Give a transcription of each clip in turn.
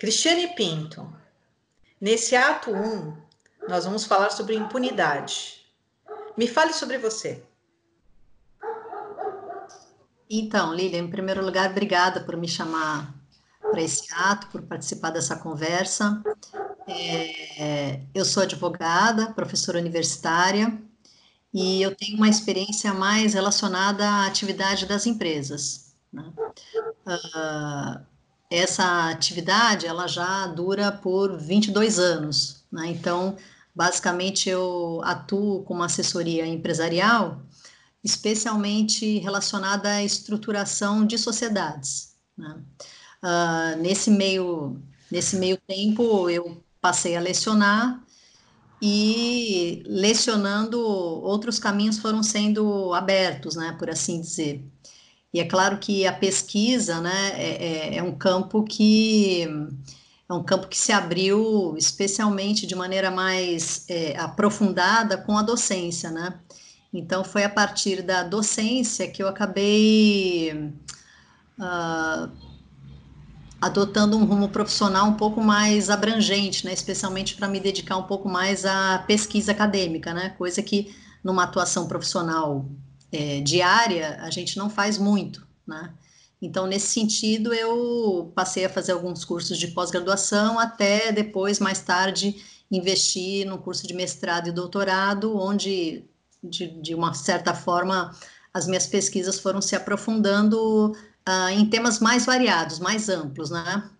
Cristiane Pinto, nesse ato 1, nós vamos falar sobre impunidade. Me fale sobre você. Então, Lilian, em primeiro lugar, obrigada por me chamar para esse ato, por participar dessa conversa. É, eu sou advogada, professora universitária, e eu tenho uma experiência mais relacionada à atividade das empresas. Né? Uh, essa atividade, ela já dura por 22 anos, né? então, basicamente, eu atuo como assessoria empresarial, especialmente relacionada à estruturação de sociedades. Né? Uh, nesse meio nesse meio tempo eu passei a lecionar e lecionando outros caminhos foram sendo abertos, né, por assim dizer. E é claro que a pesquisa, né, é, é, é um campo que é um campo que se abriu especialmente de maneira mais é, aprofundada com a docência, né? Então foi a partir da docência que eu acabei uh, adotando um rumo profissional um pouco mais abrangente, né, especialmente para me dedicar um pouco mais à pesquisa acadêmica, né, coisa que numa atuação profissional é, diária a gente não faz muito, né. Então, nesse sentido, eu passei a fazer alguns cursos de pós-graduação, até depois, mais tarde, investir no curso de mestrado e doutorado, onde, de, de uma certa forma, as minhas pesquisas foram se aprofundando uh, em temas mais variados, mais amplos, né?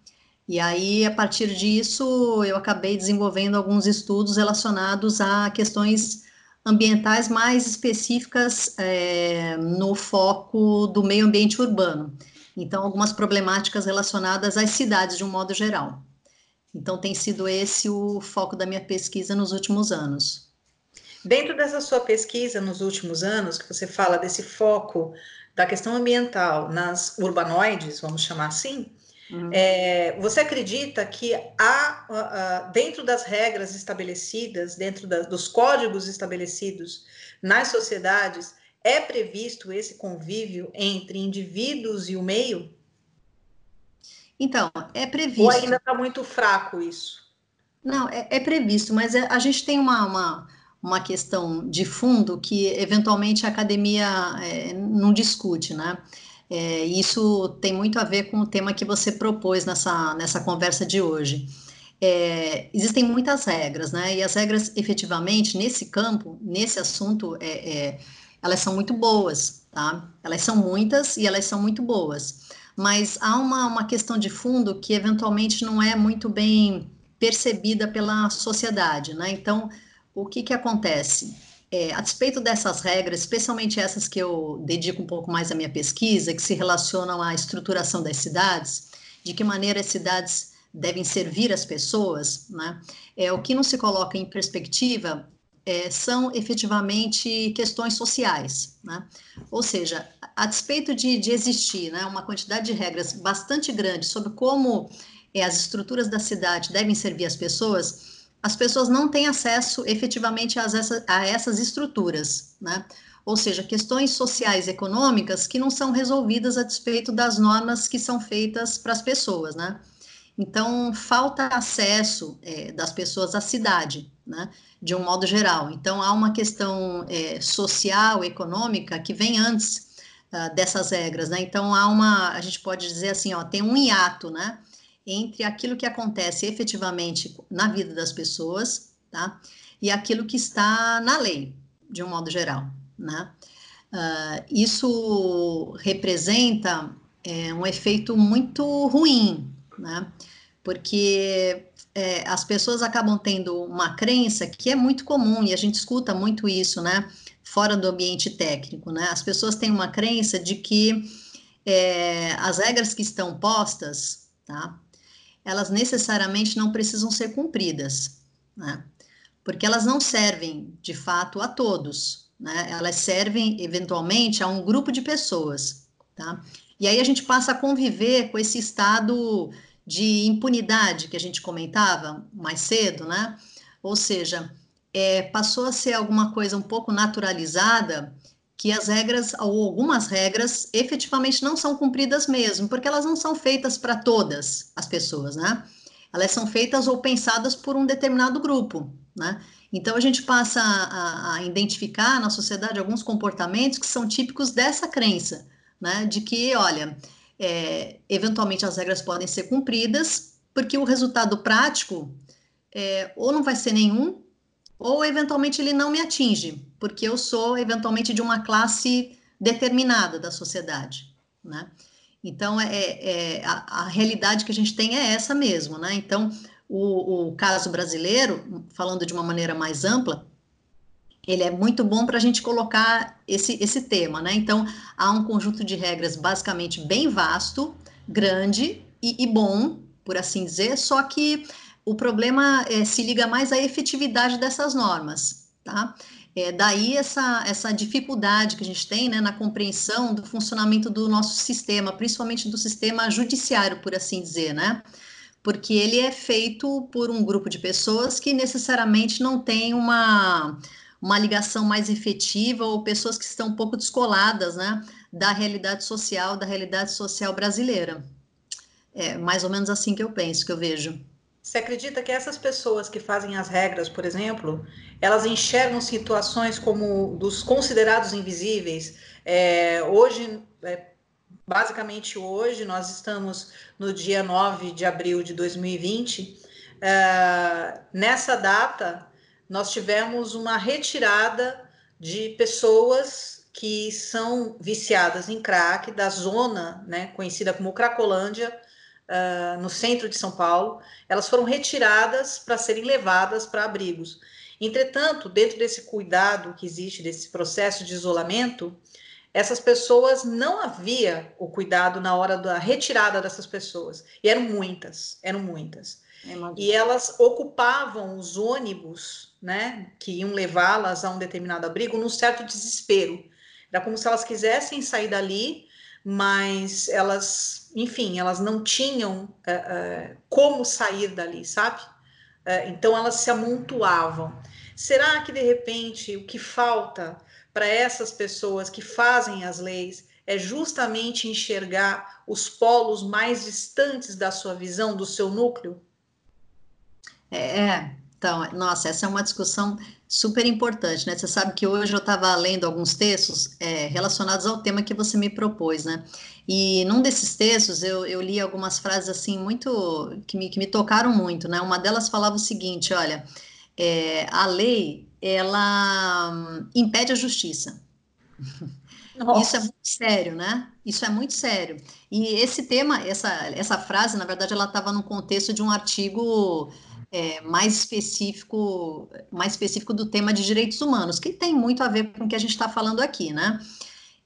E aí, a partir disso, eu acabei desenvolvendo alguns estudos relacionados a questões ambientais mais específicas é, no foco do meio ambiente urbano. Então, algumas problemáticas relacionadas às cidades de um modo geral. Então, tem sido esse o foco da minha pesquisa nos últimos anos. Dentro dessa sua pesquisa nos últimos anos, que você fala desse foco da questão ambiental nas urbanoides, vamos chamar assim, uhum. é, você acredita que há, dentro das regras estabelecidas, dentro da, dos códigos estabelecidos nas sociedades, é previsto esse convívio entre indivíduos e o meio? Então, é previsto. Ou ainda está muito fraco isso? Não, é, é previsto, mas é, a gente tem uma, uma uma questão de fundo que eventualmente a academia é, não discute, né? É, isso tem muito a ver com o tema que você propôs nessa, nessa conversa de hoje. É, existem muitas regras, né? E as regras, efetivamente, nesse campo, nesse assunto, é, é, elas são muito boas, tá? Elas são muitas e elas são muito boas. Mas há uma, uma questão de fundo que, eventualmente, não é muito bem percebida pela sociedade, né? Então, o que, que acontece? É, a despeito dessas regras, especialmente essas que eu dedico um pouco mais à minha pesquisa, que se relacionam à estruturação das cidades, de que maneira as cidades devem servir as pessoas, né? É, o que não se coloca em perspectiva é, são efetivamente questões sociais, né? Ou seja, a despeito de, de existir né, uma quantidade de regras bastante grande sobre como é, as estruturas da cidade devem servir as pessoas, as pessoas não têm acesso efetivamente a, a essas estruturas, né? Ou seja, questões sociais e econômicas que não são resolvidas a despeito das normas que são feitas para as pessoas, né? Então, falta acesso é, das pessoas à cidade, né? De um modo geral. Então, há uma questão é, social, econômica, que vem antes uh, dessas regras, né? Então, há uma, a gente pode dizer assim, ó, tem um hiato, né? Entre aquilo que acontece efetivamente na vida das pessoas, tá? E aquilo que está na lei, de um modo geral, né? Uh, isso representa é, um efeito muito ruim, né? Porque é, as pessoas acabam tendo uma crença que é muito comum e a gente escuta muito isso, né? Fora do ambiente técnico, né? As pessoas têm uma crença de que é, as regras que estão postas, tá? Elas necessariamente não precisam ser cumpridas, né? Porque elas não servem, de fato, a todos, né? Elas servem, eventualmente, a um grupo de pessoas, tá? E aí a gente passa a conviver com esse estado de impunidade que a gente comentava mais cedo, né? Ou seja, é, passou a ser alguma coisa um pouco naturalizada que as regras, ou algumas regras, efetivamente não são cumpridas mesmo, porque elas não são feitas para todas as pessoas, né? elas são feitas ou pensadas por um determinado grupo, né? Então a gente passa a, a, identificar na sociedade alguns comportamentos que são típicos dessa crença, né? De que, olha, é, eventualmente as regras podem ser cumpridas, porque o resultado prático é, ou não vai ser nenhum, ou eventualmente ele não me atinge, porque eu sou eventualmente de uma classe determinada da sociedade, né? Então, é, é a, a, realidade que a gente tem é essa mesmo, né? Então, o, o caso brasileiro, falando de uma maneira mais ampla, ele é muito bom para a gente colocar esse, esse tema, né? Então, há um conjunto de regras basicamente bem vasto, grande e, e bom, por assim dizer, só que o problema é, se liga mais à efetividade dessas normas, tá? É, daí essa, essa dificuldade que a gente tem né, na compreensão do funcionamento do nosso sistema, principalmente do sistema judiciário, por assim dizer, né? Porque ele é feito por um grupo de pessoas que necessariamente não tem uma, uma ligação mais efetiva ou pessoas que estão um pouco descoladas né, da realidade social, da realidade social brasileira. É mais ou menos assim que eu penso, que eu vejo. Você acredita que essas pessoas que fazem as regras, por exemplo, elas enxergam situações como dos considerados invisíveis? É, hoje, é, basicamente hoje, nós estamos no dia 9 de abril de 2020. É, nessa data, nós tivemos uma retirada de pessoas que são viciadas em crack da zona, né, conhecida como Cracolândia, uh, no centro de São Paulo, elas foram retiradas para serem levadas para abrigos. Entretanto, dentro desse cuidado que existe, desse processo de isolamento, essas pessoas não havia o cuidado na hora da retirada dessas pessoas. E eram muitas, eram muitas. É e elas ocupavam os ônibus, né, que iam levá-las a um determinado abrigo, num certo desespero. Era como se elas quisessem sair dali, mas elas, enfim, elas não tinham é, é, como sair dali, sabe? É, então elas se amontoavam. Será que de repente o que falta para essas pessoas que fazem as leis é justamente enxergar os polos mais distantes da sua visão, do seu núcleo? É, então, nossa, essa é uma discussão super importante, né? Você sabe que hoje eu estava lendo alguns textos é, relacionados ao tema que você me propôs, né? E num desses textos eu, eu li algumas frases assim muito que me, que me tocaram muito, né? Uma delas falava o seguinte: olha, é, a lei ela hum, impede a justiça. Nossa. Isso é muito sério, né? Isso é muito sério. E esse tema, essa, essa frase, na verdade, ela estava no contexto de um artigo é, mais específico, mais específico do tema de direitos humanos, que tem muito a ver com o que a gente está falando aqui, né?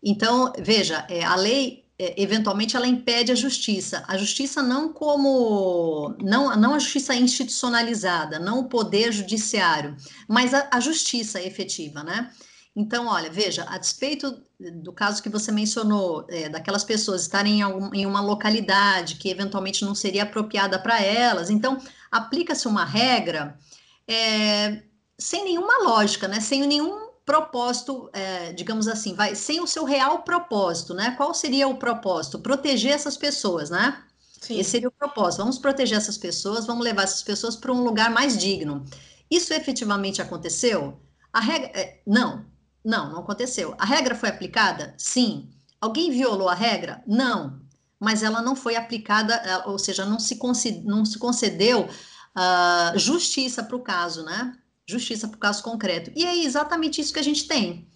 Então, veja, é, a lei é, eventualmente ela impede a justiça. A justiça não como não, não a justiça institucionalizada, não o poder judiciário, mas a, a justiça efetiva, né? Então, olha, veja, a despeito do caso que você mencionou, é, daquelas pessoas estarem em, algum, em uma localidade que eventualmente não seria apropriada para elas, então aplica-se uma regra é, sem nenhuma lógica, né? Sem nenhum propósito, é, digamos assim, vai sem o seu real propósito, né? Qual seria o propósito? Proteger essas pessoas, né? Sim. Esse seria o propósito. Vamos proteger essas pessoas, vamos levar essas pessoas para um lugar mais digno. Isso efetivamente aconteceu? A regra, é, não, não, não aconteceu. A regra foi aplicada? Sim. Alguém violou a regra? Não mas ela não foi aplicada, é, ou seja, não se, não se concedeu uh, justiça para o caso, né? Justiça para o caso concreto. E é exatamente isso que a gente tem.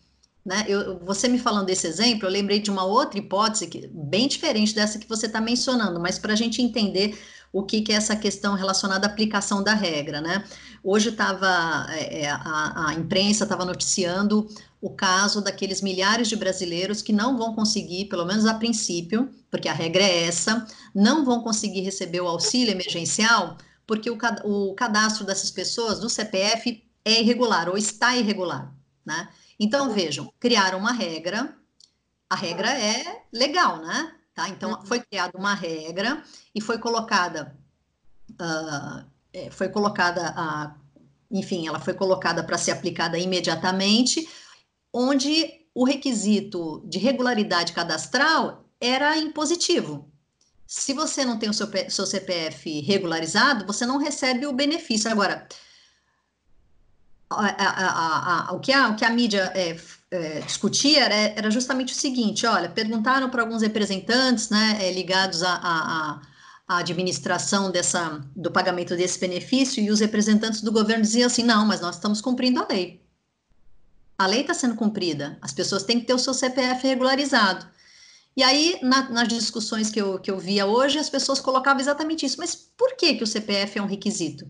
Né? Eu, você me falando desse exemplo, eu lembrei de uma outra hipótese que, bem diferente dessa que você está mencionando, mas para a gente entender o que, que, é essa questão relacionada à aplicação da regra, né? Hoje estava é, é, a, a, imprensa estava noticiando o caso daqueles milhares de brasileiros que não vão conseguir, pelo menos a princípio, porque a regra é essa, não vão conseguir receber o auxílio emergencial porque o, o cadastro dessas pessoas do CPF é irregular ou está irregular, né? Então vejam, criaram uma regra, a regra é legal, né? Tá? Então uhum. foi criada uma regra e foi colocada, uh, foi colocada a, enfim, ela foi colocada para ser aplicada imediatamente onde o requisito de regularidade cadastral era impositivo. Se você não tem o seu, seu CPF regularizado, você não recebe o benefício. Agora, a, a, a, o, que a, o que a mídia é, é, discutia era, era, justamente o seguinte: olha, perguntaram para alguns representantes né, é, ligados à administração dessa, do pagamento desse benefício, e os representantes do governo diziam assim: não, mas nós estamos cumprindo a lei. A lei está sendo cumprida, as pessoas têm que ter o seu CPF regularizado. E aí, na, nas discussões que eu, que eu via hoje, as pessoas colocavam exatamente isso. Mas por que, que o CPF é um requisito?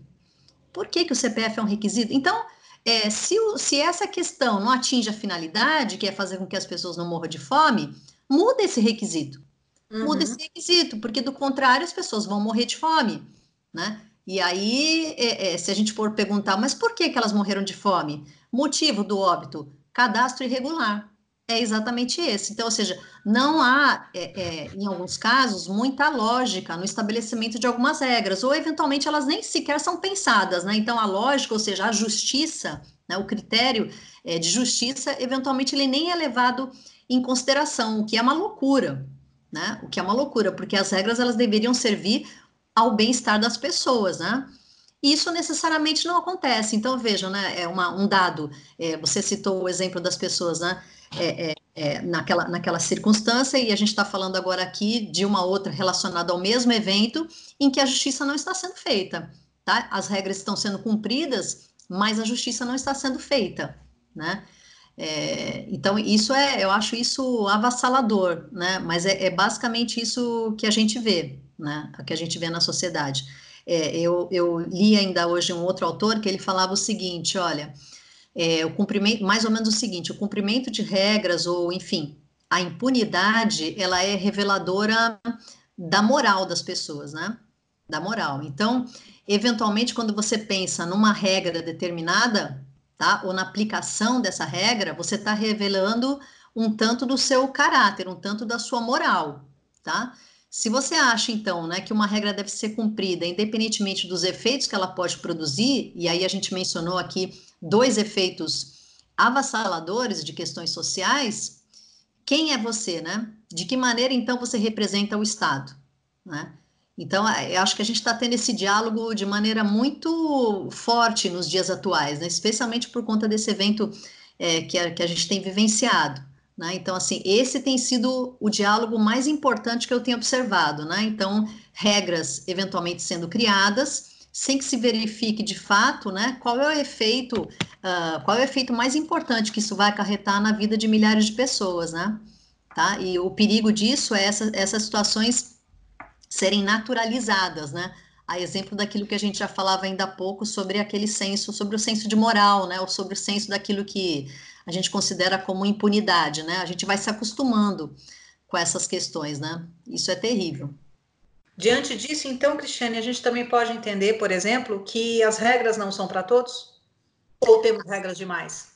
Por que, que o CPF é um requisito? Então, é, se, o, se essa questão não atinge a finalidade, que é fazer com que as pessoas não morram de fome, muda esse requisito. Uhum. Muda esse requisito, porque do contrário as pessoas vão morrer de fome, né? E aí, é, é, se a gente for perguntar, mas por que, que elas morreram de fome? Motivo do óbito: cadastro irregular. É exatamente esse. Então, ou seja, não há, é, é, em alguns casos, muita lógica no estabelecimento de algumas regras, ou eventualmente elas nem sequer são pensadas, né? Então, a lógica, ou seja, a justiça, né, o critério é, de justiça, eventualmente ele nem é levado em consideração, o que é uma loucura, né? O que é uma loucura, porque as regras elas deveriam servir ao bem-estar das pessoas, né? Isso necessariamente não acontece. Então, vejam, né? É uma, um dado. É, você citou o exemplo das pessoas, né? É, é, é naquela, naquela circunstância, e a gente está falando agora aqui de uma outra relacionada ao mesmo evento, em que a justiça não está sendo feita. Tá? As regras estão sendo cumpridas, mas a justiça não está sendo feita. Né? É, então, isso é, eu acho isso avassalador, né? Mas é, é, basicamente isso que a gente vê, né? Que a gente vê na sociedade. É, eu, eu, li ainda hoje um outro autor que ele falava o seguinte: olha, é, o cumprimento, mais ou menos o seguinte, o cumprimento de regras, ou enfim, a impunidade, ela é reveladora da moral das pessoas, né? Da moral. Então, eventualmente, quando você pensa numa regra determinada, tá? Ou na aplicação dessa regra, você está revelando um tanto do seu caráter, um tanto da sua moral, tá? Se você acha, então, né, que uma regra deve ser cumprida, independentemente dos efeitos que ela pode produzir, e aí a gente mencionou aqui dois efeitos avassaladores de questões sociais, quem é você, né? De que maneira, então, você representa o Estado, né? Então, eu acho que a gente está tendo esse diálogo de maneira muito forte nos dias atuais, né? especialmente por conta desse evento é, que, a, que a gente tem vivenciado. Né? Então, assim, esse tem sido o diálogo mais importante que eu tenho observado. Né? Então, regras eventualmente sendo criadas, sem que se verifique de fato né, qual é o efeito, uh, qual é o efeito mais importante que isso vai acarretar na vida de milhares de pessoas. Né? Tá? E o perigo disso é essa, essas situações serem naturalizadas, né? A exemplo daquilo que a gente já falava ainda há pouco sobre aquele senso, sobre o senso de moral, né? Ou sobre o senso daquilo que a gente considera como impunidade, né? A gente vai se acostumando com essas questões, né? Isso é terrível. Diante disso, então, Cristiane, a gente também pode entender, por exemplo, que as regras não são para todos? Ou temos regras demais?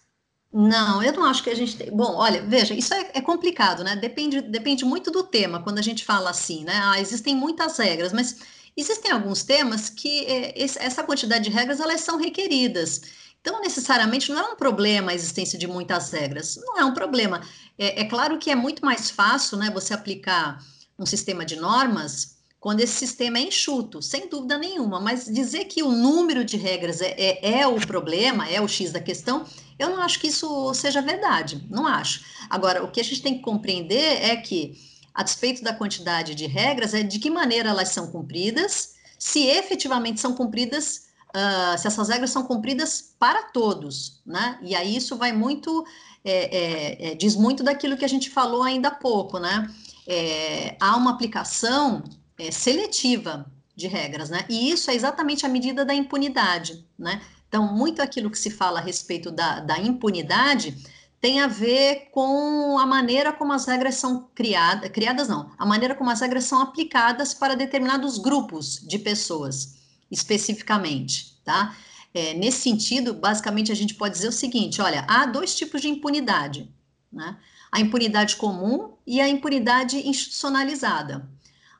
Não, eu não acho que a gente tem. Bom, olha, veja, isso é, é, complicado, né? Depende, depende muito do tema, quando a gente fala assim, né? Ah, existem muitas regras, mas existem alguns temas que é, essa quantidade de regras elas são requeridas. Então, necessariamente, não é um problema a existência de muitas regras. Não é um problema. É, é claro que é muito mais fácil né, você aplicar um sistema de normas quando esse sistema é enxuto, sem dúvida nenhuma, mas dizer que o número de regras é, é, é, o problema, é o X da questão, eu não acho que isso seja verdade, não acho. Agora, o que a gente tem que compreender é que, a despeito da quantidade de regras, é de que maneira elas são cumpridas, se efetivamente são cumpridas, uh, se essas regras são cumpridas para todos, né? E aí isso vai muito, é, é, é diz muito daquilo que a gente falou ainda há pouco, né? É, há uma aplicação é, seletiva de regras, né? E isso é exatamente a medida da impunidade, né? Então, muito aquilo que se fala a respeito da, da impunidade tem a ver com a maneira como as regras são criadas, criadas não, a maneira como as regras são aplicadas para determinados grupos de pessoas, especificamente, tá? É, nesse sentido, basicamente, a gente pode dizer o seguinte: olha, há dois tipos de impunidade, né? A impunidade comum e a impunidade institucionalizada.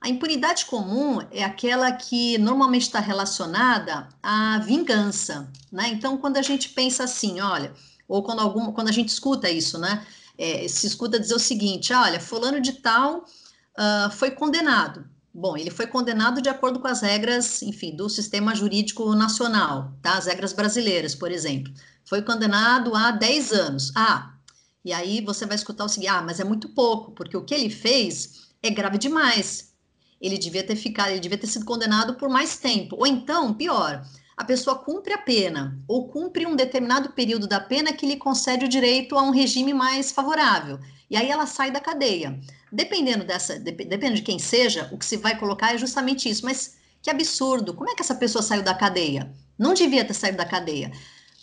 A impunidade comum é aquela que normalmente está relacionada à vingança, né? Então, quando a gente pensa assim, olha, ou quando, algum, quando a gente escuta isso, né? É, se escuta dizer o seguinte: olha, fulano de tal uh, foi condenado, Bom, ele foi condenado de acordo com as regras, enfim, do sistema jurídico nacional, tá? As regras brasileiras, por exemplo. Foi condenado a 10 anos. Ah, e aí você vai escutar o seguinte: ah, mas é muito pouco, porque o que ele fez é grave demais. Ele devia ter ficado, ele devia ter sido condenado por mais tempo. Ou então, pior, a pessoa cumpre a pena ou cumpre um determinado período da pena que lhe concede o direito a um regime mais favorável. E aí ela sai da cadeia. Dependendo dessa, dependendo de quem seja, o que se vai colocar é justamente isso. Mas que absurdo! Como é que essa pessoa saiu da cadeia? Não devia ter saído da cadeia.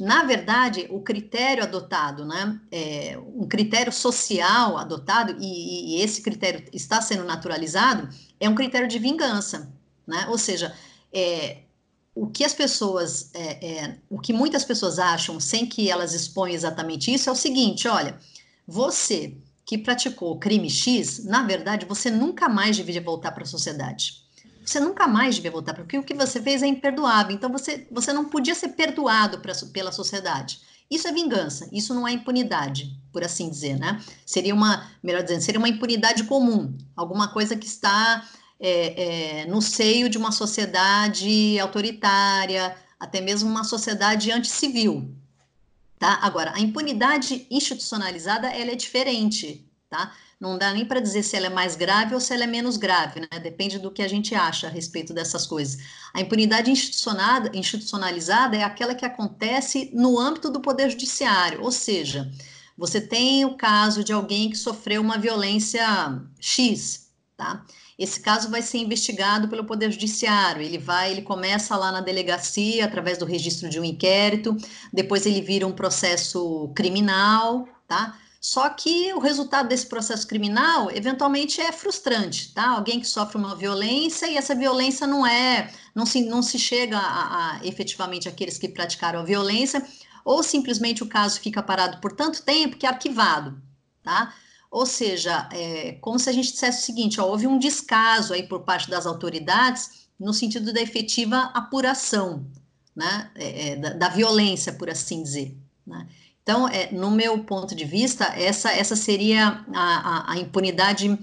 Na verdade, o critério adotado, né, é, um critério social adotado, e, e, esse critério está sendo naturalizado, é um critério de vingança, né? Ou seja, é, o que as pessoas, é, é, o que muitas pessoas acham, sem que elas exponham exatamente isso, é o seguinte: olha, você que praticou crime X, na verdade, você nunca mais deveria voltar para a sociedade. Você nunca mais devia voltar, porque o que você fez é imperdoável. Então, você, você não podia ser perdoado pra, pela sociedade. Isso é vingança, isso não é impunidade, por assim dizer, né? Seria uma, melhor dizendo, seria uma impunidade comum, alguma coisa que está é, é, no seio de uma sociedade autoritária, até mesmo uma sociedade anticivil. Tá? Agora, a impunidade institucionalizada ela é diferente, tá? Não dá nem para dizer se ela é mais grave ou se ela é menos grave, né? Depende do que a gente acha a respeito dessas coisas. A impunidade institucionalizada é aquela que acontece no âmbito do poder judiciário, ou seja, você tem o caso de alguém que sofreu uma violência X, tá? Esse caso vai ser investigado pelo Poder Judiciário. Ele vai, ele começa lá na delegacia através do registro de um inquérito, depois ele vira um processo criminal, tá? Só que o resultado desse processo criminal eventualmente é frustrante, tá? Alguém que sofre uma violência e essa violência não é, não se, não se chega a, a efetivamente aqueles que praticaram a violência, ou simplesmente o caso fica parado por tanto tempo que é arquivado, tá? Ou seja, é como se a gente dissesse o seguinte: ó, houve um descaso aí por parte das autoridades no sentido da efetiva apuração, né, é, é, da, da, violência, por assim dizer. Né? Então, é, no meu ponto de vista, essa, essa seria a, a, a, impunidade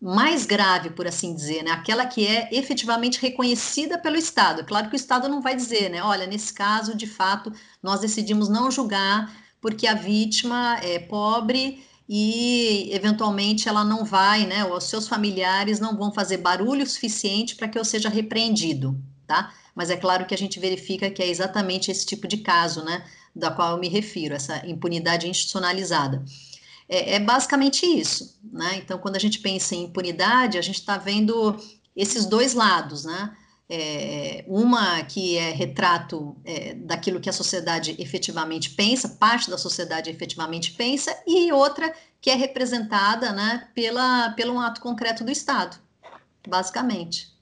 mais grave, por assim dizer, né? aquela que é efetivamente reconhecida pelo Estado. Claro que o Estado não vai dizer, né? olha, nesse caso, de fato, nós decidimos não julgar porque a vítima é pobre e eventualmente ela não vai, né, ou os seus familiares não vão fazer barulho suficiente para que eu seja repreendido, tá? Mas é claro que a gente verifica que é exatamente esse tipo de caso, né, da qual eu me refiro, essa impunidade institucionalizada. É, é basicamente isso, né? Então, quando a gente pensa em impunidade, a gente está vendo esses dois lados, né? É, uma que é retrato é, daquilo que a sociedade efetivamente pensa, parte da sociedade efetivamente pensa, e outra que é representada né, pela, pelo um ato concreto do Estado, basicamente.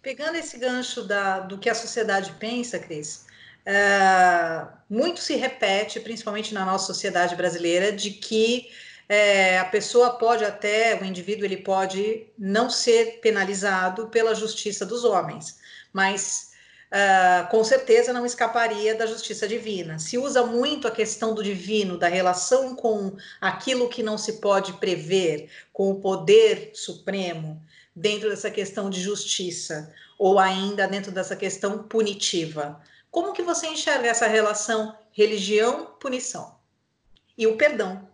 Pegando esse gancho da, do que a sociedade pensa, Cris, é, muito se repete, principalmente na nossa sociedade brasileira, de que é, a pessoa pode até, o indivíduo ele pode não ser penalizado pela justiça dos homens, mas uh, com certeza não escaparia da justiça divina. Se usa muito a questão do divino, da relação com aquilo que não se pode prever, com o poder supremo, dentro dessa questão de justiça, ou ainda dentro dessa questão punitiva. Como que você enxerga essa relação religião-punição? E o perdão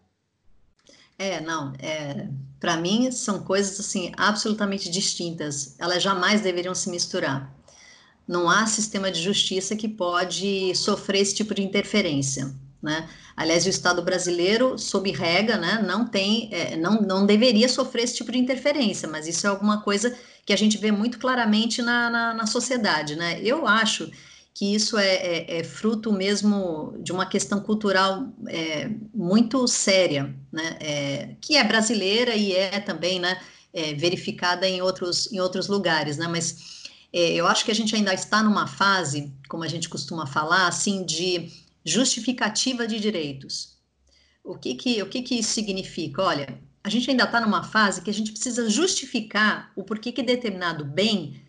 é, não, é, para mim são coisas assim absolutamente distintas. Elas jamais deveriam se misturar. Não há sistema de justiça que pode sofrer esse tipo de interferência, né? Aliás, o Estado brasileiro, sob regra, né, não tem, é, não, não deveria sofrer esse tipo de interferência, mas isso é alguma coisa que a gente vê muito claramente na, na, na sociedade, né? Eu acho que isso é, é, é, fruto mesmo de uma questão cultural é, muito séria, né, é, que é brasileira e é também né, é, verificada em outros, em outros lugares, né, mas é, eu acho que a gente ainda está numa fase, como a gente costuma falar, assim, de justificativa de direitos. O que que, o que, que isso significa? Olha, a gente ainda está numa fase que a gente precisa justificar o porquê que determinado bem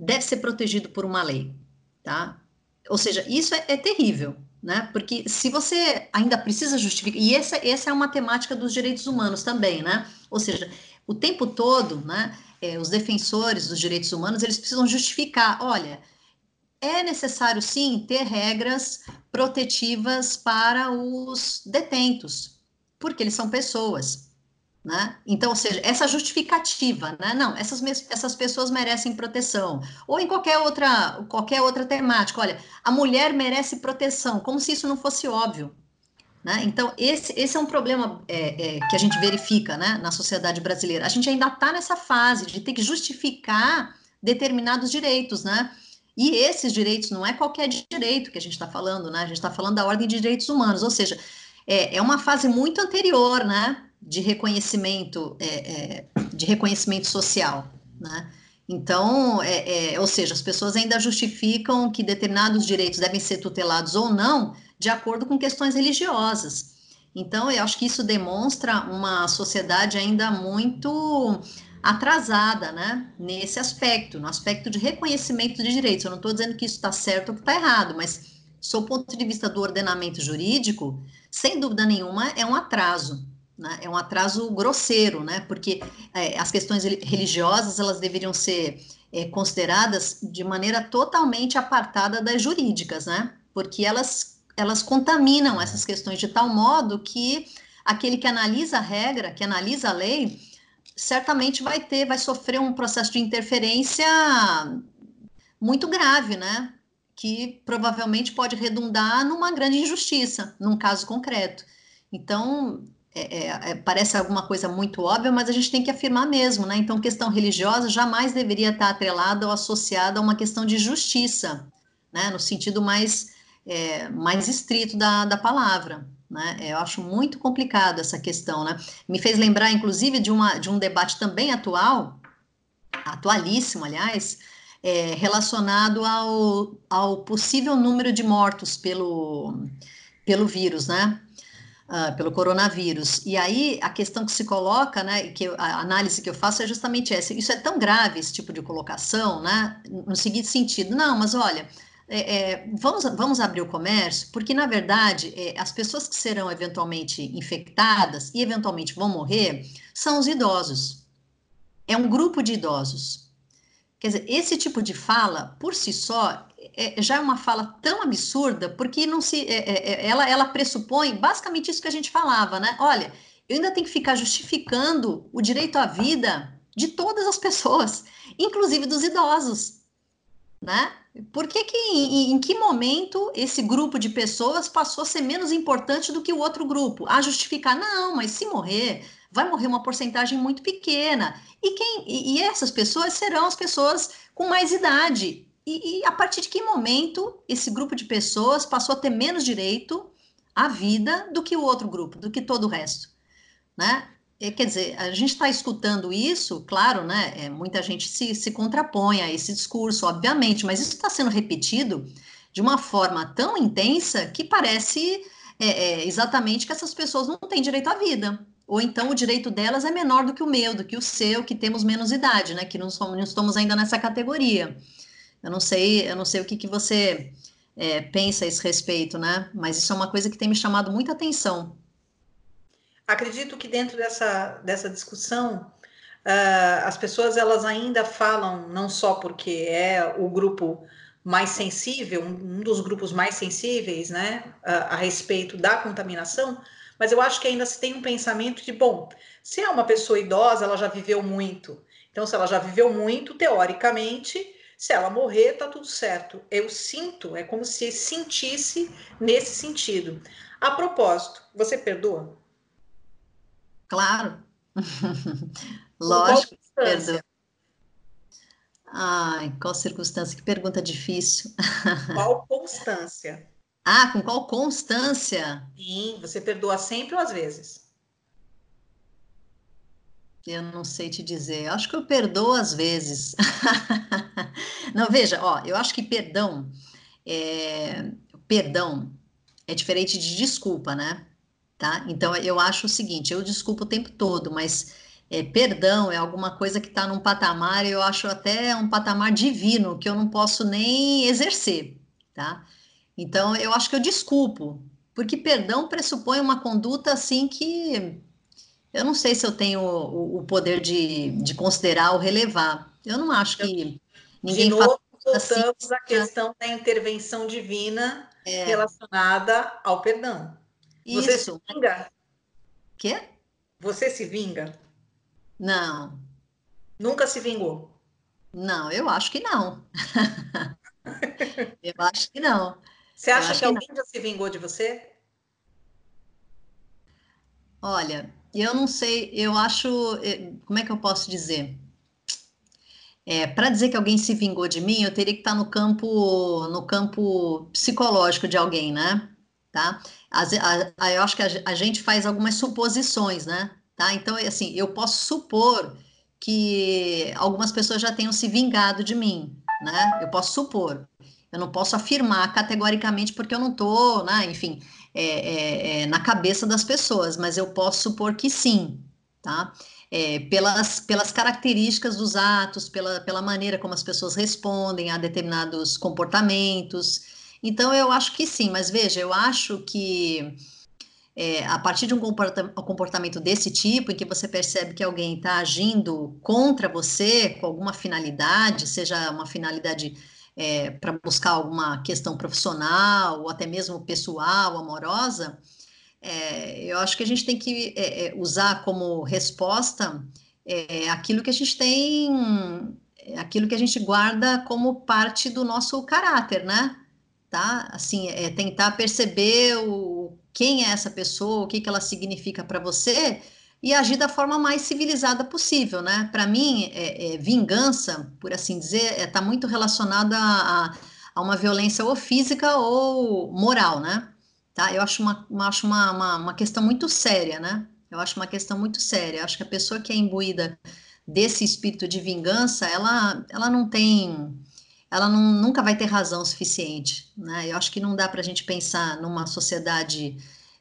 deve ser protegido por uma lei, tá? Ou seja, isso é, é terrível, né? Porque se você ainda precisa justificar, e essa, essa é uma temática dos direitos humanos também, né? Ou seja, o tempo todo, né, é, os defensores dos direitos humanos, eles precisam justificar, olha, é necessário sim ter regras protetivas para os detentos, porque eles são pessoas, né? Então, ou seja, essa justificativa, né? Não, essas, essas pessoas merecem proteção. Ou em qualquer outra, qualquer outra temática, olha, a mulher merece proteção, como se isso não fosse óbvio. Né? Então, esse, esse é um problema é, é, que a gente verifica né, na sociedade brasileira. A gente ainda está nessa fase de ter que justificar determinados direitos, né? E esses direitos não é qualquer direito que a gente está falando, né? A gente está falando da ordem de direitos humanos, ou seja, é, é uma fase muito anterior, né? De reconhecimento, é, é, de reconhecimento social, né? Então, é, é, ou seja, as pessoas ainda justificam que determinados direitos devem ser tutelados ou não de acordo com questões religiosas. Então, eu acho que isso demonstra uma sociedade ainda muito atrasada, né, nesse aspecto, no aspecto de reconhecimento de direitos. Eu não estou dizendo que isso está certo ou que está errado, mas, sob o ponto de vista do ordenamento jurídico, sem dúvida nenhuma, é um atraso. Né? É um atraso grosseiro, né? Porque é, as questões religiosas elas deveriam ser é, consideradas de maneira totalmente apartada das jurídicas, né? Porque elas elas contaminam essas questões de tal modo que aquele que analisa a regra, que analisa a lei, certamente vai ter, vai sofrer um processo de interferência muito grave, né? Que provavelmente pode redundar numa grande injustiça, num caso concreto. Então, é, é, é, parece alguma coisa muito óbvia, mas a gente tem que afirmar mesmo, né? Então, questão religiosa jamais deveria estar atrelada ou associada a uma questão de justiça, né? No sentido mais, é, mais estrito da, da palavra. Né? Eu acho muito complicado essa questão, né? Me fez lembrar, inclusive, de, uma, de um debate também atual, atualíssimo, aliás, é, relacionado ao, ao possível número de mortos pelo, pelo vírus, né? Uh, pelo coronavírus. E aí a questão que se coloca, né, que eu, a análise que eu faço é justamente essa. Isso é tão grave esse tipo de colocação, né? No seguinte sentido, não, mas olha, é, é, vamos, vamos abrir o comércio, porque, na verdade, é, as pessoas que serão eventualmente infectadas e eventualmente vão morrer são os idosos. É um grupo de idosos. Quer dizer, esse tipo de fala, por si só, é, já é uma fala tão absurda, porque não se, é, é, é, ela, ela pressupõe basicamente isso que a gente falava, né? Olha, eu ainda tenho que ficar justificando o direito à vida de todas as pessoas, inclusive dos idosos, né? Por que, que em, em, que momento esse grupo de pessoas passou a ser menos importante do que o outro grupo? A justificar, não, mas se morrer, vai morrer uma porcentagem muito pequena. E, quem, e, e essas pessoas serão as pessoas com mais idade. E, e, a partir de que momento esse grupo de pessoas passou a ter menos direito à vida do que o outro grupo, do que todo o resto? Né? É, quer dizer, a gente está escutando isso, claro, né? É, muita gente se, se contrapõe a esse discurso, obviamente, mas isso está sendo repetido de uma forma tão intensa que parece é, é, exatamente que essas pessoas não têm direito à vida. Ou então o direito delas é menor do que o meu, do que o seu, que temos menos idade, né? Que não, somos, não estamos ainda nessa categoria. Eu não sei, eu não sei o que, que você é, pensa a esse respeito, né? Mas isso é uma coisa que tem me chamado muita atenção acredito que dentro dessa, dessa discussão, uh, as pessoas elas ainda falam, não só porque é o grupo mais sensível, um, dos grupos mais sensíveis, né, a, a respeito da contaminação, mas eu acho que ainda se tem um pensamento de, bom, se é uma pessoa idosa, ela já viveu muito. Então, se ela já viveu muito, teoricamente, se ela morrer, tá tudo certo. Eu sinto, é como se sentisse nesse sentido. A propósito, você perdoa? Claro. Lógico. Perdão. Ai, qual circunstância? Que pergunta difícil. Qual constância? ah, com qual constância? Sim, você perdoa sempre ou às vezes? Eu não sei te dizer. acho que eu perdoo às vezes. não, veja, ó, eu acho que perdão é, perdão é diferente de desculpa, né? tá? Então eu acho o seguinte, eu desculpo o tempo todo, mas é, perdão é alguma coisa que está num patamar, eu acho até um patamar divino que eu não posso nem exercer, tá? Então eu acho que eu desculpo, porque perdão pressupõe uma conduta assim que eu não sei se eu tenho o, o poder de, de considerar ou relevar. Eu não acho que ninguém de novo, assim, voltamos à questão da intervenção divina é. relacionada ao perdão. Você Isso. se vinga? Quê? Você se vinga? Não. Nunca se vingou? Não, eu acho que não. eu acho que não. Você acha que, que alguém não. já se vingou de você? Olha, eu não sei, eu acho. Eh, como é que eu posso dizer? É, para dizer que alguém se vingou de mim, eu teria que estar no campo, no campo psicológico de alguém, né? Tá? As, a, a, eu acho que a, a, gente faz algumas suposições, né? Tá? Então, assim, eu posso supor que algumas pessoas já tenham se vingado de mim, né? Eu posso supor. Eu não posso afirmar categoricamente porque eu não estou, né? Enfim, é, é, é, na cabeça das pessoas, mas eu posso supor que sim, tá? É, pelas, pelas características dos atos, pela, pela maneira como as pessoas respondem a determinados comportamentos. Então, eu acho que sim, mas veja, eu acho que é, a partir de um comportamento desse tipo, em que você percebe que alguém está agindo contra você com alguma finalidade, seja uma finalidade é, para buscar alguma questão profissional ou até mesmo pessoal, amorosa, é, eu acho que a gente tem que é, é usar como resposta é, aquilo que a gente tem, aquilo que a gente guarda como parte do nosso caráter, né? Tá? Assim, é tentar perceber o, quem é essa pessoa, o que, que ela significa para você, e agir da forma mais civilizada possível, né? Para mim, é, é, vingança, por assim dizer, está é, tá muito relacionada a, a, uma violência ou física ou moral, né? Tá? Eu acho, uma, uma acho uma, uma, uma, questão muito séria, né? Eu acho uma questão muito séria. Eu acho que a pessoa que é imbuída desse espírito de vingança, ela, ela não tem, ela não, nunca vai ter razão suficiente, né? Eu acho que não dá para a gente pensar numa sociedade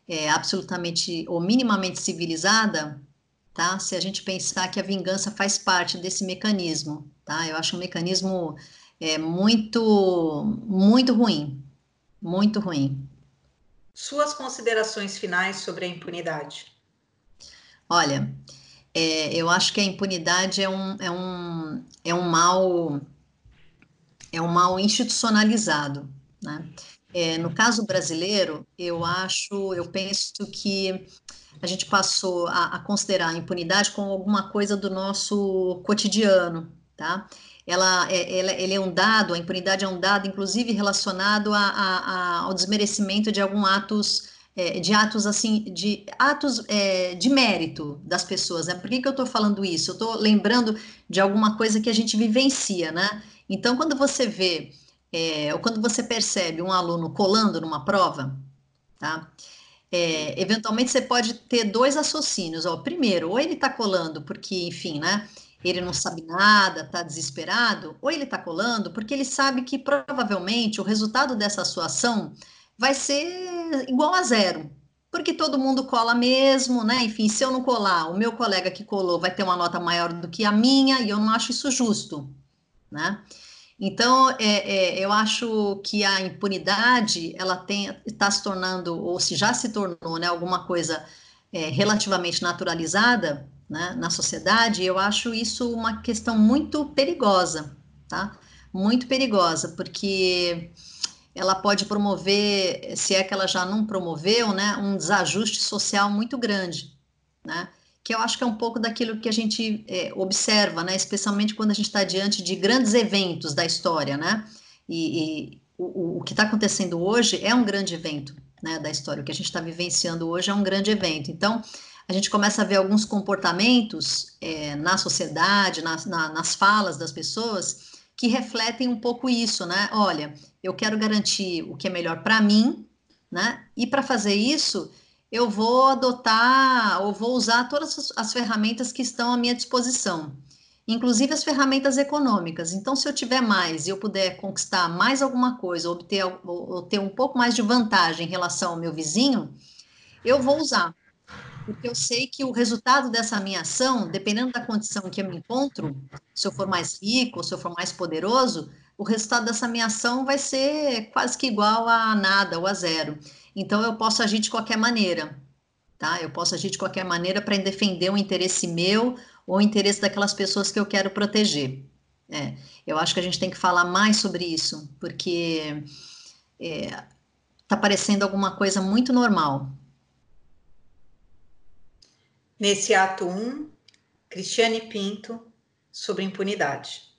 é, absolutamente ou minimamente civilizada, tá? Se a gente pensar que a vingança faz parte desse mecanismo, tá? Eu acho um mecanismo é, muito, muito ruim, muito ruim. Suas considerações finais sobre a impunidade? Olha, é, eu acho que a impunidade é um, é um, é um mal é um mal institucionalizado, né? É, no caso brasileiro, eu acho, eu penso que a gente passou a, a, considerar a impunidade como alguma coisa do nosso cotidiano, tá? Ela, é, ela, ele é um dado, a impunidade é um dado, inclusive relacionado a, a, ao desmerecimento de alguns atos, é, de atos assim, de atos é, de mérito das pessoas, né? Por que, que eu estou falando isso? Eu estou lembrando de alguma coisa que a gente vivencia, né? Então, quando você vê é, ou quando você percebe um aluno colando numa prova, tá? É, eventualmente você pode ter dois raciocínios. Ó, primeiro, ou ele está colando porque, enfim, né? Ele não sabe nada, está desesperado, ou ele está colando porque ele sabe que provavelmente o resultado dessa sua ação vai ser igual a zero, porque todo mundo cola mesmo, né? Enfim, se eu não colar, o meu colega que colou vai ter uma nota maior do que a minha e eu não acho isso justo, né? Então, é, é, eu acho que a impunidade ela está se tornando, ou se já se tornou, né, alguma coisa é, relativamente naturalizada né, na sociedade. Eu acho isso uma questão muito perigosa, tá? Muito perigosa, porque ela pode promover, se é que ela já não promoveu, né, um desajuste social muito grande, né? Que eu acho que é um pouco daquilo que a gente é, observa, né? Especialmente quando a gente está diante de grandes eventos da história, né? E, e o, o, que está acontecendo hoje é um grande evento, né? Da história. O que a gente está vivenciando hoje é um grande evento. Então, a gente começa a ver alguns comportamentos é, na sociedade, na, na, nas falas das pessoas, que refletem um pouco isso, né? Olha, eu quero garantir o que é melhor para mim, né? E para fazer isso, eu vou adotar ou vou usar todas as ferramentas que estão à minha disposição, inclusive as ferramentas econômicas. Então, se eu tiver mais e eu puder conquistar mais alguma coisa, obter ou ter um pouco mais de vantagem em relação ao meu vizinho, eu vou usar. Porque eu sei que o resultado dessa minha ação, dependendo da condição que eu me encontro, se eu for mais rico, se eu for mais poderoso, o resultado dessa minha ação vai ser quase que igual a nada ou a zero. Então eu posso agir de qualquer maneira, tá? Eu posso agir de qualquer maneira para defender um interesse meu ou o interesse daquelas pessoas que eu quero proteger. É, eu acho que a gente tem que falar mais sobre isso, porque está é, parecendo alguma coisa muito normal. Nesse ato 1, Cristiane Pinto, sobre impunidade.